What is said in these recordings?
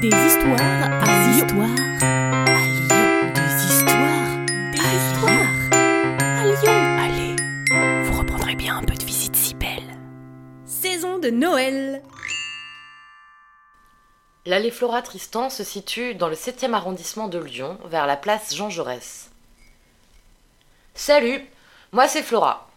Des histoires à des histoires à Lyon. Des histoires des à histoires à Lyon. Allez, vous reprendrez bien un peu de visite si belle. Saison de Noël. L'allée Flora Tristan se situe dans le 7e arrondissement de Lyon, vers la place Jean Jaurès. Salut, moi c'est Flora.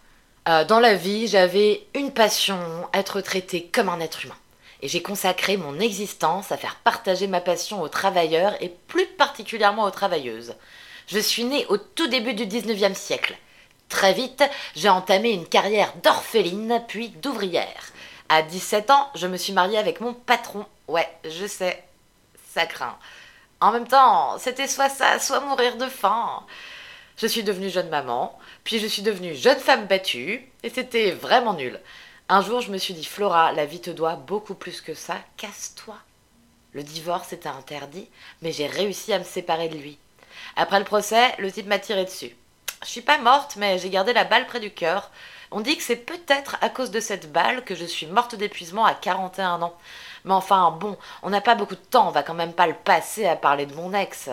Euh, dans la vie, j'avais une passion, être traité comme un être humain et j'ai consacré mon existence à faire partager ma passion aux travailleurs et plus particulièrement aux travailleuses. Je suis née au tout début du 19e siècle. Très vite, j'ai entamé une carrière d'orpheline puis d'ouvrière. À 17 ans, je me suis mariée avec mon patron. Ouais, je sais, ça craint. En même temps, c'était soit ça, soit mourir de faim. Je suis devenue jeune maman, puis je suis devenue jeune femme battue, et c'était vraiment nul. Un jour, je me suis dit, Flora, la vie te doit beaucoup plus que ça, casse-toi. Le divorce était interdit, mais j'ai réussi à me séparer de lui. Après le procès, le type m'a tiré dessus. Je suis pas morte, mais j'ai gardé la balle près du cœur. On dit que c'est peut-être à cause de cette balle que je suis morte d'épuisement à 41 ans. Mais enfin, bon, on n'a pas beaucoup de temps, on va quand même pas le passer à parler de mon ex.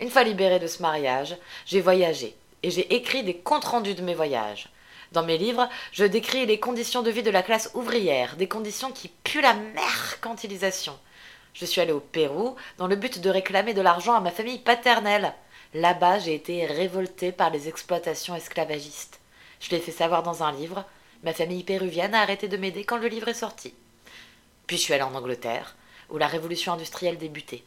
Une fois libérée de ce mariage, j'ai voyagé et j'ai écrit des comptes rendus de mes voyages. Dans mes livres, je décris les conditions de vie de la classe ouvrière, des conditions qui puent la mercantilisation. Je suis allée au Pérou dans le but de réclamer de l'argent à ma famille paternelle. Là-bas, j'ai été révoltée par les exploitations esclavagistes. Je l'ai fait savoir dans un livre. Ma famille péruvienne a arrêté de m'aider quand le livre est sorti. Puis je suis allée en Angleterre, où la révolution industrielle débutait.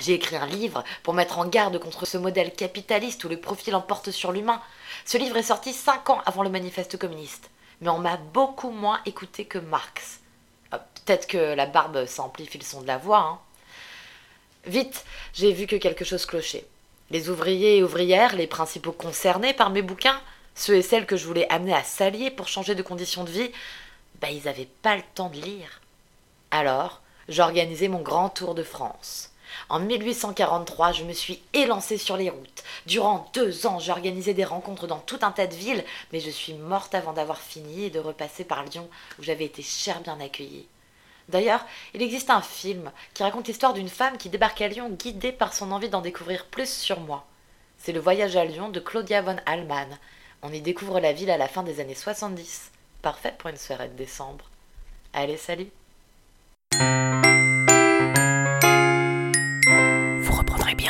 J'ai écrit un livre pour mettre en garde contre ce modèle capitaliste où le profit l'emporte sur l'humain. Ce livre est sorti cinq ans avant le manifeste communiste, mais on m'a beaucoup moins écouté que Marx. Ah, peut-être que la barbe s'amplifie le son de la voix. Hein. Vite, j'ai vu que quelque chose clochait. Les ouvriers et ouvrières, les principaux concernés par mes bouquins, ceux et celles que je voulais amener à s'allier pour changer de conditions de vie, bah ils n'avaient pas le temps de lire. Alors, j'organisais mon grand tour de France. En 1843, je me suis élancée sur les routes. Durant deux ans, j'ai organisé des rencontres dans tout un tas de villes, mais je suis morte avant d'avoir fini et de repasser par Lyon, où j'avais été cher bien accueillie. D'ailleurs, il existe un film qui raconte l'histoire d'une femme qui débarque à Lyon guidée par son envie d'en découvrir plus sur moi. C'est le voyage à Lyon de Claudia von Allmann. On y découvre la ville à la fin des années 70. Parfait pour une soirée de décembre. Allez, salut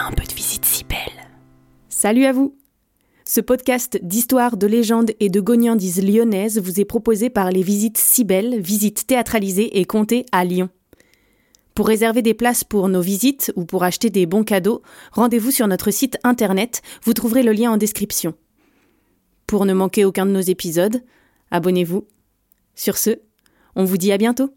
un peu de visite si belle. Salut à vous Ce podcast d'histoire, de légendes et de gognandises lyonnaises vous est proposé par les visites si belles, visites théâtralisées et comptées à Lyon. Pour réserver des places pour nos visites ou pour acheter des bons cadeaux, rendez-vous sur notre site internet, vous trouverez le lien en description. Pour ne manquer aucun de nos épisodes, abonnez-vous. Sur ce, on vous dit à bientôt.